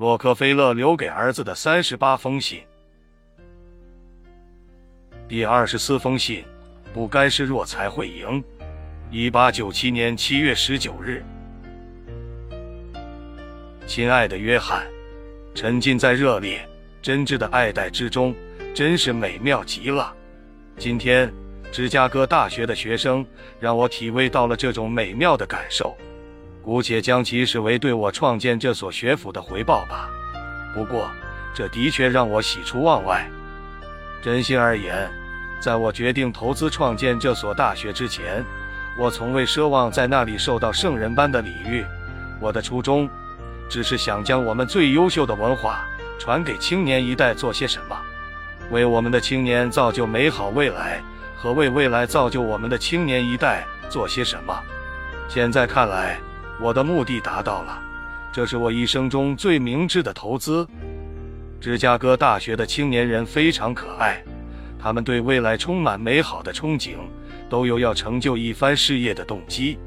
洛克菲勒留给儿子的三十八封信，第二十四封信，不甘示弱才会赢。一八九七年七月十九日，亲爱的约翰，沉浸在热烈、真挚的爱戴之中，真是美妙极了。今天，芝加哥大学的学生让我体味到了这种美妙的感受。姑且将其视为对我创建这所学府的回报吧。不过，这的确让我喜出望外。真心而言，在我决定投资创建这所大学之前，我从未奢望在那里受到圣人般的礼遇。我的初衷，只是想将我们最优秀的文化传给青年一代做些什么，为我们的青年造就美好未来，和为未来造就我们的青年一代做些什么。现在看来。我的目的达到了，这是我一生中最明智的投资。芝加哥大学的青年人非常可爱，他们对未来充满美好的憧憬，都有要成就一番事业的动机。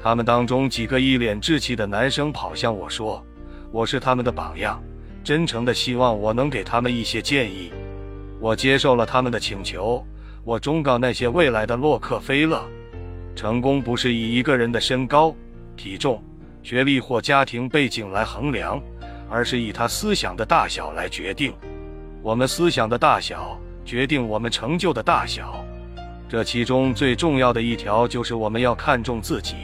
他们当中几个一脸稚气的男生跑向我说：“我是他们的榜样，真诚的希望我能给他们一些建议。”我接受了他们的请求。我忠告那些未来的洛克菲勒：成功不是以一个人的身高。体重、学历或家庭背景来衡量，而是以他思想的大小来决定。我们思想的大小决定我们成就的大小。这其中最重要的一条就是我们要看重自己，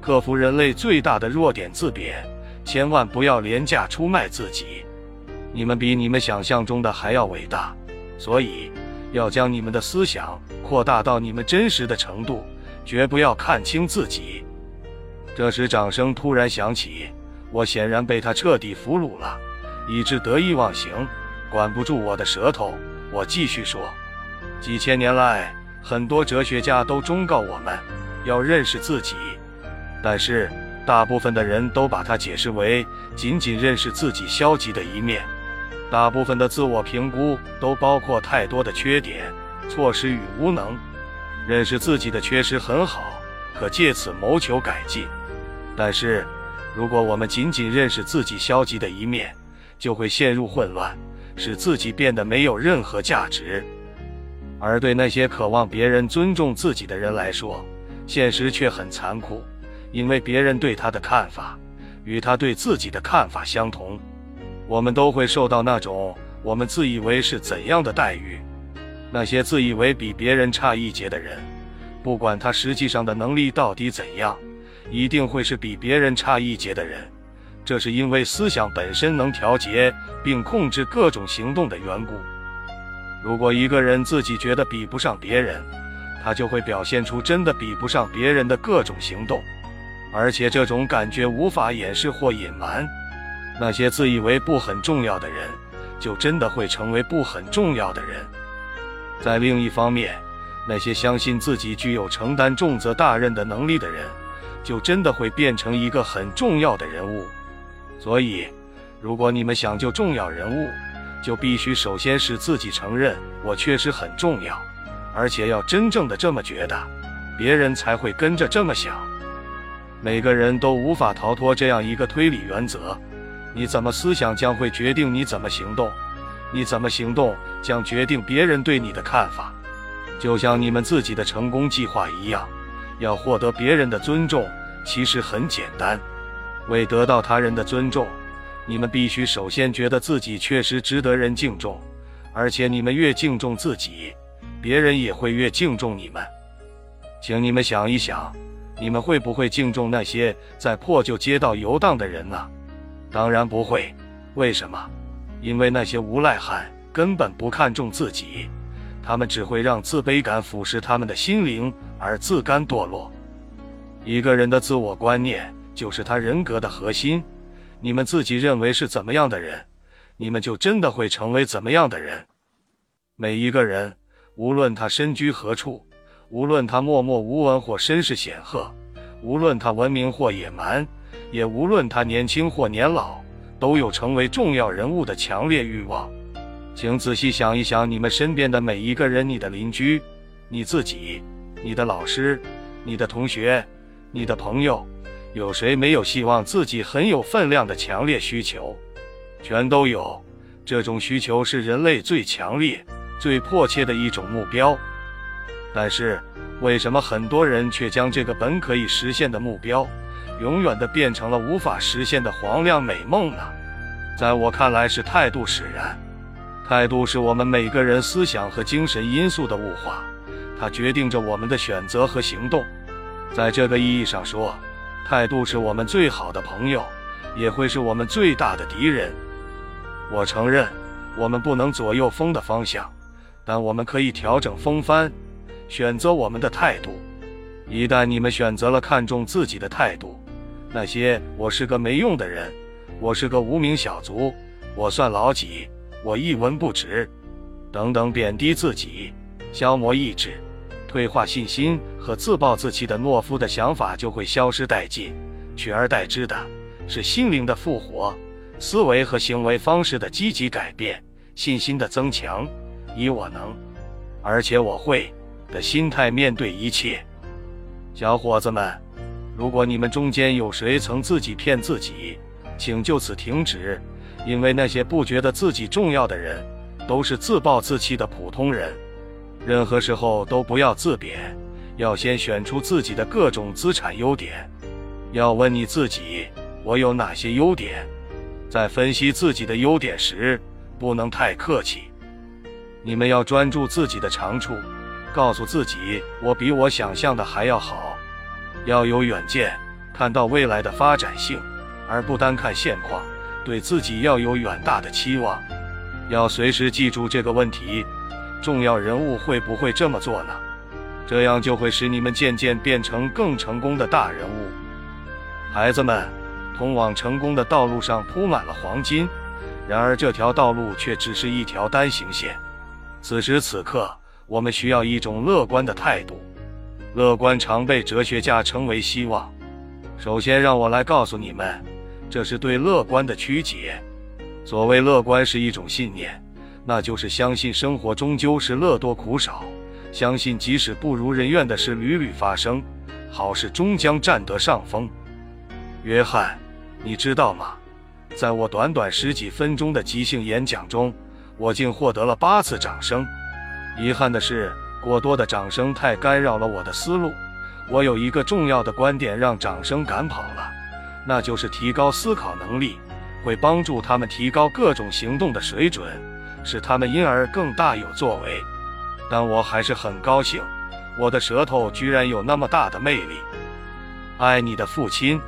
克服人类最大的弱点自贬，千万不要廉价出卖自己。你们比你们想象中的还要伟大，所以要将你们的思想扩大到你们真实的程度，绝不要看清自己。这时，掌声突然响起。我显然被他彻底俘虏了，以致得意忘形，管不住我的舌头。我继续说：几千年来，很多哲学家都忠告我们要认识自己，但是大部分的人都把它解释为仅仅认识自己消极的一面。大部分的自我评估都包括太多的缺点、错失与无能。认识自己的缺失很好，可借此谋求改进。但是，如果我们仅仅认识自己消极的一面，就会陷入混乱，使自己变得没有任何价值。而对那些渴望别人尊重自己的人来说，现实却很残酷，因为别人对他的看法与他对自己的看法相同。我们都会受到那种我们自以为是怎样的待遇。那些自以为比别人差一截的人，不管他实际上的能力到底怎样。一定会是比别人差一截的人，这是因为思想本身能调节并控制各种行动的缘故。如果一个人自己觉得比不上别人，他就会表现出真的比不上别人的各种行动，而且这种感觉无法掩饰或隐瞒。那些自以为不很重要的人，就真的会成为不很重要的人。在另一方面，那些相信自己具有承担重责大任的能力的人。就真的会变成一个很重要的人物，所以，如果你们想救重要人物，就必须首先使自己承认我确实很重要，而且要真正的这么觉得，别人才会跟着这么想。每个人都无法逃脱这样一个推理原则：你怎么思想将会决定你怎么行动，你怎么行动将决定别人对你的看法，就像你们自己的成功计划一样。要获得别人的尊重，其实很简单。为得到他人的尊重，你们必须首先觉得自己确实值得人敬重，而且你们越敬重自己，别人也会越敬重你们。请你们想一想，你们会不会敬重那些在破旧街道游荡的人呢？当然不会。为什么？因为那些无赖汉根本不看重自己。他们只会让自卑感腐蚀他们的心灵而自甘堕落。一个人的自我观念就是他人格的核心。你们自己认为是怎么样的人，你们就真的会成为怎么样的人。每一个人，无论他身居何处，无论他默默无闻或身世显赫，无论他文明或野蛮，也无论他年轻或年老，都有成为重要人物的强烈欲望。请仔细想一想，你们身边的每一个人，你的邻居，你自己，你的老师，你的同学，你的朋友，有谁没有希望自己很有分量的强烈需求？全都有。这种需求是人类最强烈、最迫切的一种目标。但是，为什么很多人却将这个本可以实现的目标，永远的变成了无法实现的黄粱美梦呢？在我看来，是态度使然。态度是我们每个人思想和精神因素的物化，它决定着我们的选择和行动。在这个意义上说，态度是我们最好的朋友，也会是我们最大的敌人。我承认，我们不能左右风的方向，但我们可以调整风帆，选择我们的态度。一旦你们选择了看重自己的态度，那些“我是个没用的人”“我是个无名小卒”“我算老几”。我一文不值，等等贬低自己、消磨意志、退化信心和自暴自弃的懦夫的想法就会消失殆尽，取而代之的是心灵的复活、思维和行为方式的积极改变、信心的增强，以我能，而且我会的心态面对一切。小伙子们，如果你们中间有谁曾自己骗自己，请就此停止。因为那些不觉得自己重要的人，都是自暴自弃的普通人。任何时候都不要自贬，要先选出自己的各种资产优点。要问你自己，我有哪些优点？在分析自己的优点时，不能太客气。你们要专注自己的长处，告诉自己，我比我想象的还要好。要有远见，看到未来的发展性，而不单看现况。对自己要有远大的期望，要随时记住这个问题：重要人物会不会这么做呢？这样就会使你们渐渐变成更成功的大人物。孩子们，通往成功的道路上铺满了黄金，然而这条道路却只是一条单行线。此时此刻，我们需要一种乐观的态度。乐观常被哲学家称为希望。首先，让我来告诉你们。这是对乐观的曲解。所谓乐观是一种信念，那就是相信生活终究是乐多苦少，相信即使不如人愿的事屡屡发生，好事终将占得上风。约翰，你知道吗？在我短短十几分钟的即兴演讲中，我竟获得了八次掌声。遗憾的是，过多的掌声太干扰了我的思路。我有一个重要的观点让掌声赶跑了。那就是提高思考能力，会帮助他们提高各种行动的水准，使他们因而更大有作为。但我还是很高兴，我的舌头居然有那么大的魅力。爱你的父亲。